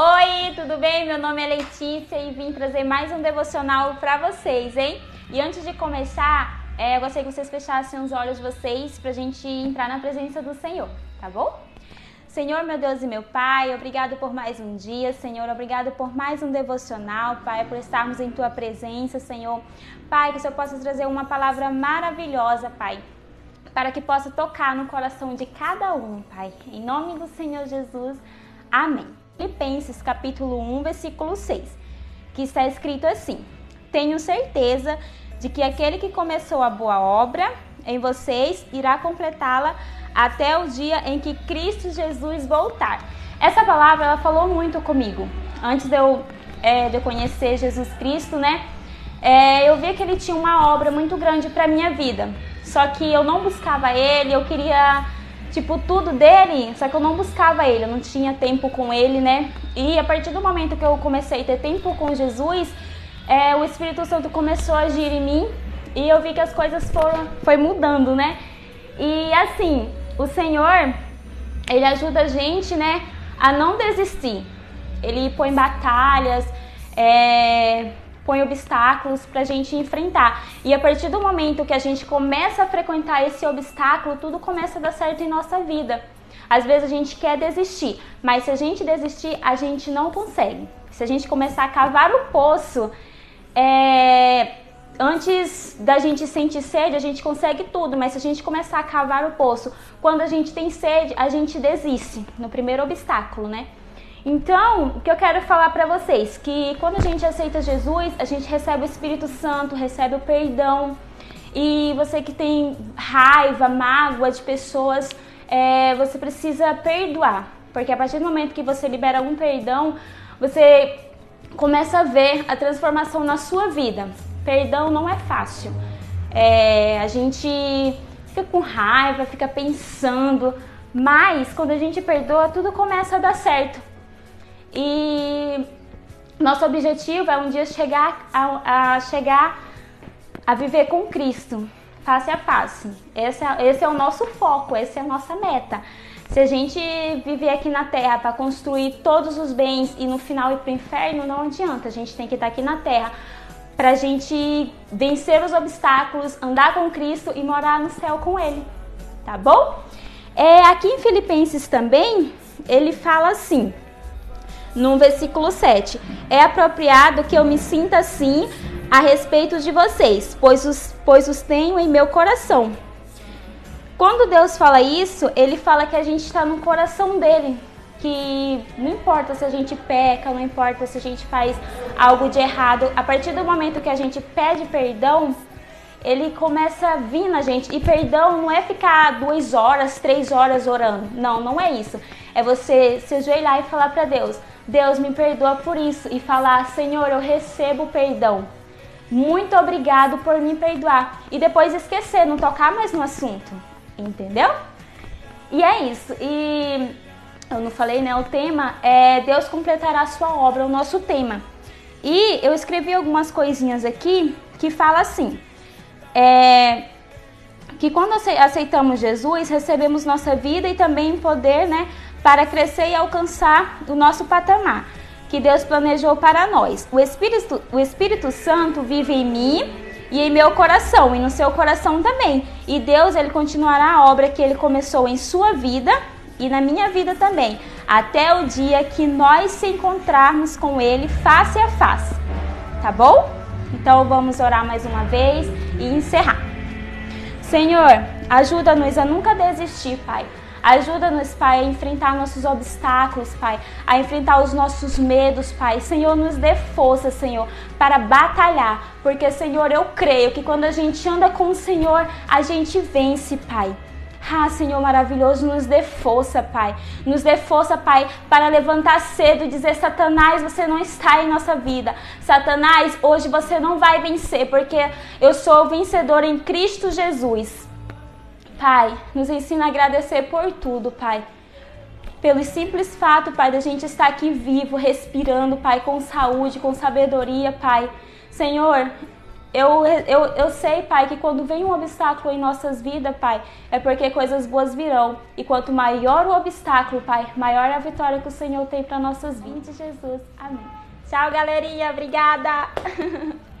Oi, tudo bem? Meu nome é Letícia e vim trazer mais um devocional para vocês, hein? E antes de começar, é, eu gostaria que vocês fechassem os olhos de vocês pra gente entrar na presença do Senhor, tá bom? Senhor, meu Deus e meu Pai, obrigado por mais um dia, Senhor, obrigado por mais um devocional, Pai, por estarmos em Tua presença, Senhor. Pai, que o Senhor possa trazer uma palavra maravilhosa, Pai, para que possa tocar no coração de cada um, Pai. Em nome do Senhor Jesus, amém. Filipenses capítulo 1, versículo 6, que está escrito assim: Tenho certeza de que aquele que começou a boa obra em vocês irá completá-la até o dia em que Cristo Jesus voltar. Essa palavra ela falou muito comigo. Antes de eu, é, de eu conhecer Jesus Cristo, né? É, eu vi que ele tinha uma obra muito grande para minha vida. Só que eu não buscava ele, eu queria tipo tudo dele, só que eu não buscava ele, eu não tinha tempo com ele, né? E a partir do momento que eu comecei a ter tempo com Jesus, é, o Espírito Santo começou a agir em mim e eu vi que as coisas foram foi mudando, né? E assim, o Senhor, ele ajuda a gente, né, a não desistir. Ele põe batalhas, é, põe obstáculos para a gente enfrentar. E a partir do momento que a gente começa a frequentar esse obstáculo, tudo começa a dar certo em nossa vida. Às vezes a gente quer desistir, mas se a gente desistir, a gente não consegue. Se a gente começar a cavar o poço, é, antes da gente sentir sede, a gente consegue tudo, mas se a gente começar a cavar o poço, quando a gente tem sede, a gente desiste no primeiro obstáculo, né? Então, o que eu quero falar para vocês, que quando a gente aceita Jesus, a gente recebe o Espírito Santo, recebe o perdão. E você que tem raiva, mágoa de pessoas, é, você precisa perdoar, porque a partir do momento que você libera um perdão, você começa a ver a transformação na sua vida. Perdão não é fácil. É, a gente fica com raiva, fica pensando, mas quando a gente perdoa, tudo começa a dar certo. E nosso objetivo é um dia chegar a, a chegar a viver com Cristo, face a face. Esse é, esse é o nosso foco, essa é a nossa meta. Se a gente viver aqui na Terra para construir todos os bens e no final ir para o inferno, não adianta. A gente tem que estar aqui na Terra para a gente vencer os obstáculos, andar com Cristo e morar no céu com Ele, tá bom? É, aqui em Filipenses também, ele fala assim, no versículo 7, é apropriado que eu me sinta assim a respeito de vocês, pois os, pois os tenho em meu coração. Quando Deus fala isso, ele fala que a gente está no coração dele, que não importa se a gente peca, não importa se a gente faz algo de errado, a partir do momento que a gente pede perdão, ele começa a vir na gente. E perdão não é ficar duas horas, três horas orando. Não, não é isso. É você se ajoelhar e falar para Deus: Deus me perdoa por isso. E falar: Senhor, eu recebo perdão. Muito obrigado por me perdoar. E depois esquecer, não tocar mais no assunto. Entendeu? E é isso. E eu não falei, né? O tema é Deus completará a sua obra, o nosso tema. E eu escrevi algumas coisinhas aqui que fala assim: é, que quando aceitamos Jesus, recebemos nossa vida e também poder, né, para crescer e alcançar o nosso patamar que Deus planejou para nós. O Espírito, o Espírito Santo vive em mim e em meu coração e no seu coração também. E Deus ele continuará a obra que ele começou em sua vida e na minha vida também, até o dia que nós se encontrarmos com Ele face a face. Tá bom? Então vamos orar mais uma vez e encerrar. Senhor, ajuda-nos a nunca desistir, Pai. Ajuda-nos, Pai, a enfrentar nossos obstáculos, Pai, a enfrentar os nossos medos, Pai. Senhor, nos dê força, Senhor, para batalhar, porque, Senhor, eu creio que quando a gente anda com o Senhor, a gente vence, Pai. Ah, Senhor maravilhoso, nos dê força, Pai. Nos dê força, Pai, para levantar cedo e dizer: Satanás, você não está em nossa vida. Satanás, hoje você não vai vencer, porque eu sou vencedor em Cristo Jesus. Pai, nos ensina a agradecer por tudo, Pai. Pelo simples fato, Pai, da gente estar aqui vivo, respirando, Pai, com saúde, com sabedoria, Pai. Senhor, eu, eu, eu sei, Pai, que quando vem um obstáculo em nossas vidas, Pai, é porque coisas boas virão. E quanto maior o obstáculo, Pai, maior é a vitória que o Senhor tem para nossas vidas. Jesus. Amém. Tchau, galerinha. Obrigada.